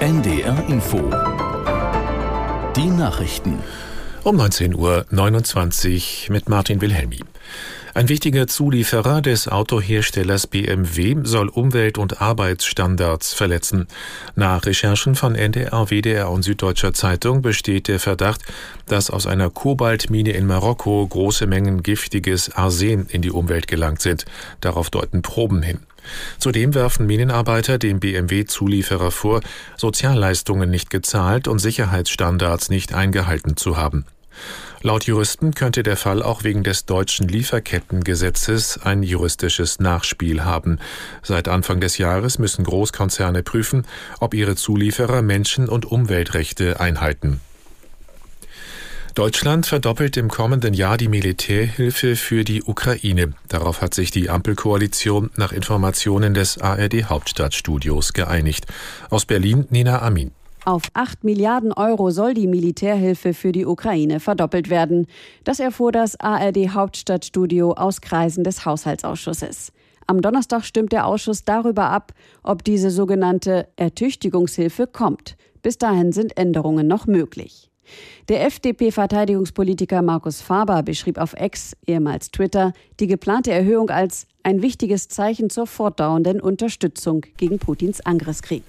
NDR Info. Die Nachrichten. Um 19.29 Uhr mit Martin Wilhelmi. Ein wichtiger Zulieferer des Autoherstellers BMW soll Umwelt- und Arbeitsstandards verletzen. Nach Recherchen von NDR, WDR und Süddeutscher Zeitung besteht der Verdacht, dass aus einer Kobaltmine in Marokko große Mengen giftiges Arsen in die Umwelt gelangt sind. Darauf deuten Proben hin. Zudem werfen Minenarbeiter dem BMW-Zulieferer vor, Sozialleistungen nicht gezahlt und Sicherheitsstandards nicht eingehalten zu haben. Laut Juristen könnte der Fall auch wegen des deutschen Lieferkettengesetzes ein juristisches Nachspiel haben. Seit Anfang des Jahres müssen Großkonzerne prüfen, ob ihre Zulieferer Menschen- und Umweltrechte einhalten. Deutschland verdoppelt im kommenden Jahr die Militärhilfe für die Ukraine. Darauf hat sich die Ampelkoalition nach Informationen des ARD Hauptstadtstudios geeinigt. Aus Berlin Nina Amin. Auf 8 Milliarden Euro soll die Militärhilfe für die Ukraine verdoppelt werden. Das erfuhr das ARD Hauptstadtstudio aus Kreisen des Haushaltsausschusses. Am Donnerstag stimmt der Ausschuss darüber ab, ob diese sogenannte Ertüchtigungshilfe kommt. Bis dahin sind Änderungen noch möglich. Der FDP-Verteidigungspolitiker Markus Faber beschrieb auf Ex, ehemals Twitter, die geplante Erhöhung als ein wichtiges Zeichen zur fortdauernden Unterstützung gegen Putins Angriffskrieg.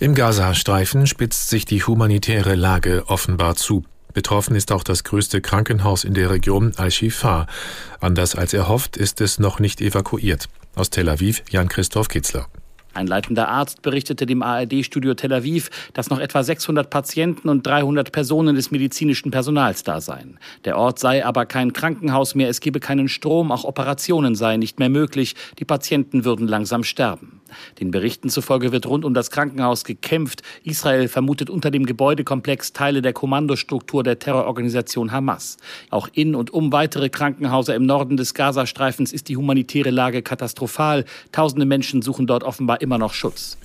Im Gazastreifen spitzt sich die humanitäre Lage offenbar zu. Betroffen ist auch das größte Krankenhaus in der Region Al-Shifa. Anders als erhofft ist es noch nicht evakuiert. Aus Tel Aviv Jan-Christoph Kitzler. Ein leitender Arzt berichtete dem ARD-Studio Tel Aviv, dass noch etwa 600 Patienten und 300 Personen des medizinischen Personals da seien. Der Ort sei aber kein Krankenhaus mehr, es gebe keinen Strom, auch Operationen seien nicht mehr möglich, die Patienten würden langsam sterben. Den Berichten zufolge wird rund um das Krankenhaus gekämpft. Israel vermutet unter dem Gebäudekomplex Teile der Kommandostruktur der Terrororganisation Hamas. Auch in und um weitere Krankenhäuser im Norden des Gazastreifens ist die humanitäre Lage katastrophal. Tausende Menschen suchen dort offenbar immer noch Schutz.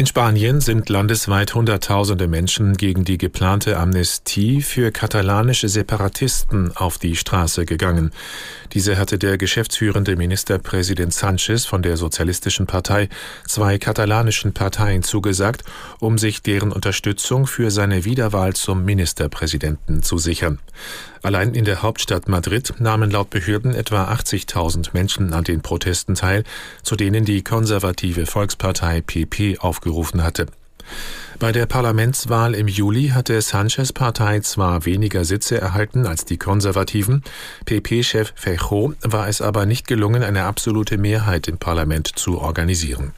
In Spanien sind landesweit Hunderttausende Menschen gegen die geplante Amnestie für katalanische Separatisten auf die Straße gegangen. Diese hatte der geschäftsführende Ministerpräsident Sanchez von der Sozialistischen Partei zwei katalanischen Parteien zugesagt, um sich deren Unterstützung für seine Wiederwahl zum Ministerpräsidenten zu sichern. Allein in der Hauptstadt Madrid nahmen laut Behörden etwa 80.000 Menschen an den Protesten teil, zu denen die konservative Volkspartei PP aufgerufen hatte. Bei der Parlamentswahl im Juli hatte Sanchez Partei zwar weniger Sitze erhalten als die Konservativen, PP-Chef Feijó war es aber nicht gelungen, eine absolute Mehrheit im Parlament zu organisieren.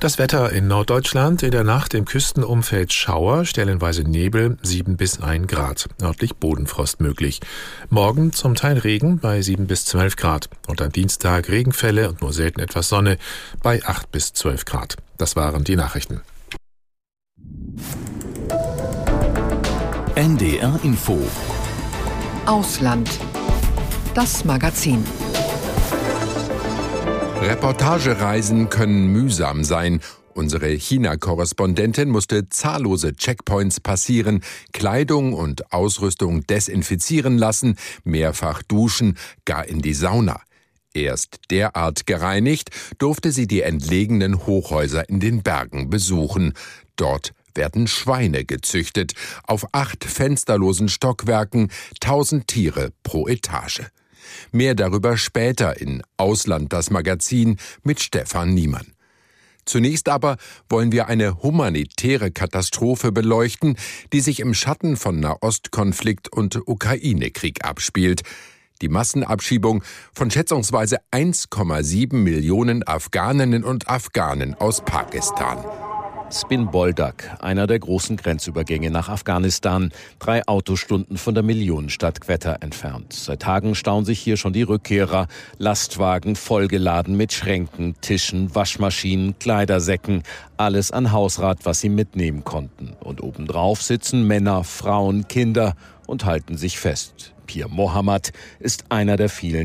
Das Wetter in Norddeutschland in der Nacht im Küstenumfeld Schauer, stellenweise Nebel 7 bis 1 Grad, örtlich Bodenfrost möglich. Morgen zum Teil Regen bei 7 bis 12 Grad und am Dienstag Regenfälle und nur selten etwas Sonne bei 8 bis 12 Grad. Das waren die Nachrichten. NDR Info Ausland. Das Magazin. Reportagereisen können mühsam sein. Unsere China-Korrespondentin musste zahllose Checkpoints passieren, Kleidung und Ausrüstung desinfizieren lassen, mehrfach duschen, gar in die Sauna. Erst derart gereinigt, durfte sie die entlegenen Hochhäuser in den Bergen besuchen. Dort werden Schweine gezüchtet, auf acht fensterlosen Stockwerken, tausend Tiere pro Etage. Mehr darüber später in Ausland das Magazin mit Stefan Niemann. Zunächst aber wollen wir eine humanitäre Katastrophe beleuchten, die sich im Schatten von Nahostkonflikt und Ukraine-Krieg abspielt. Die Massenabschiebung von schätzungsweise 1,7 Millionen Afghaninnen und Afghanen aus Pakistan. Spin Boldak, einer der großen Grenzübergänge nach Afghanistan, drei Autostunden von der Millionenstadt Quetta entfernt. Seit Tagen stauen sich hier schon die Rückkehrer. Lastwagen vollgeladen mit Schränken, Tischen, Waschmaschinen, Kleidersäcken, alles an Hausrat, was sie mitnehmen konnten. Und obendrauf sitzen Männer, Frauen, Kinder und halten sich fest. Pir Mohammed ist einer der vielen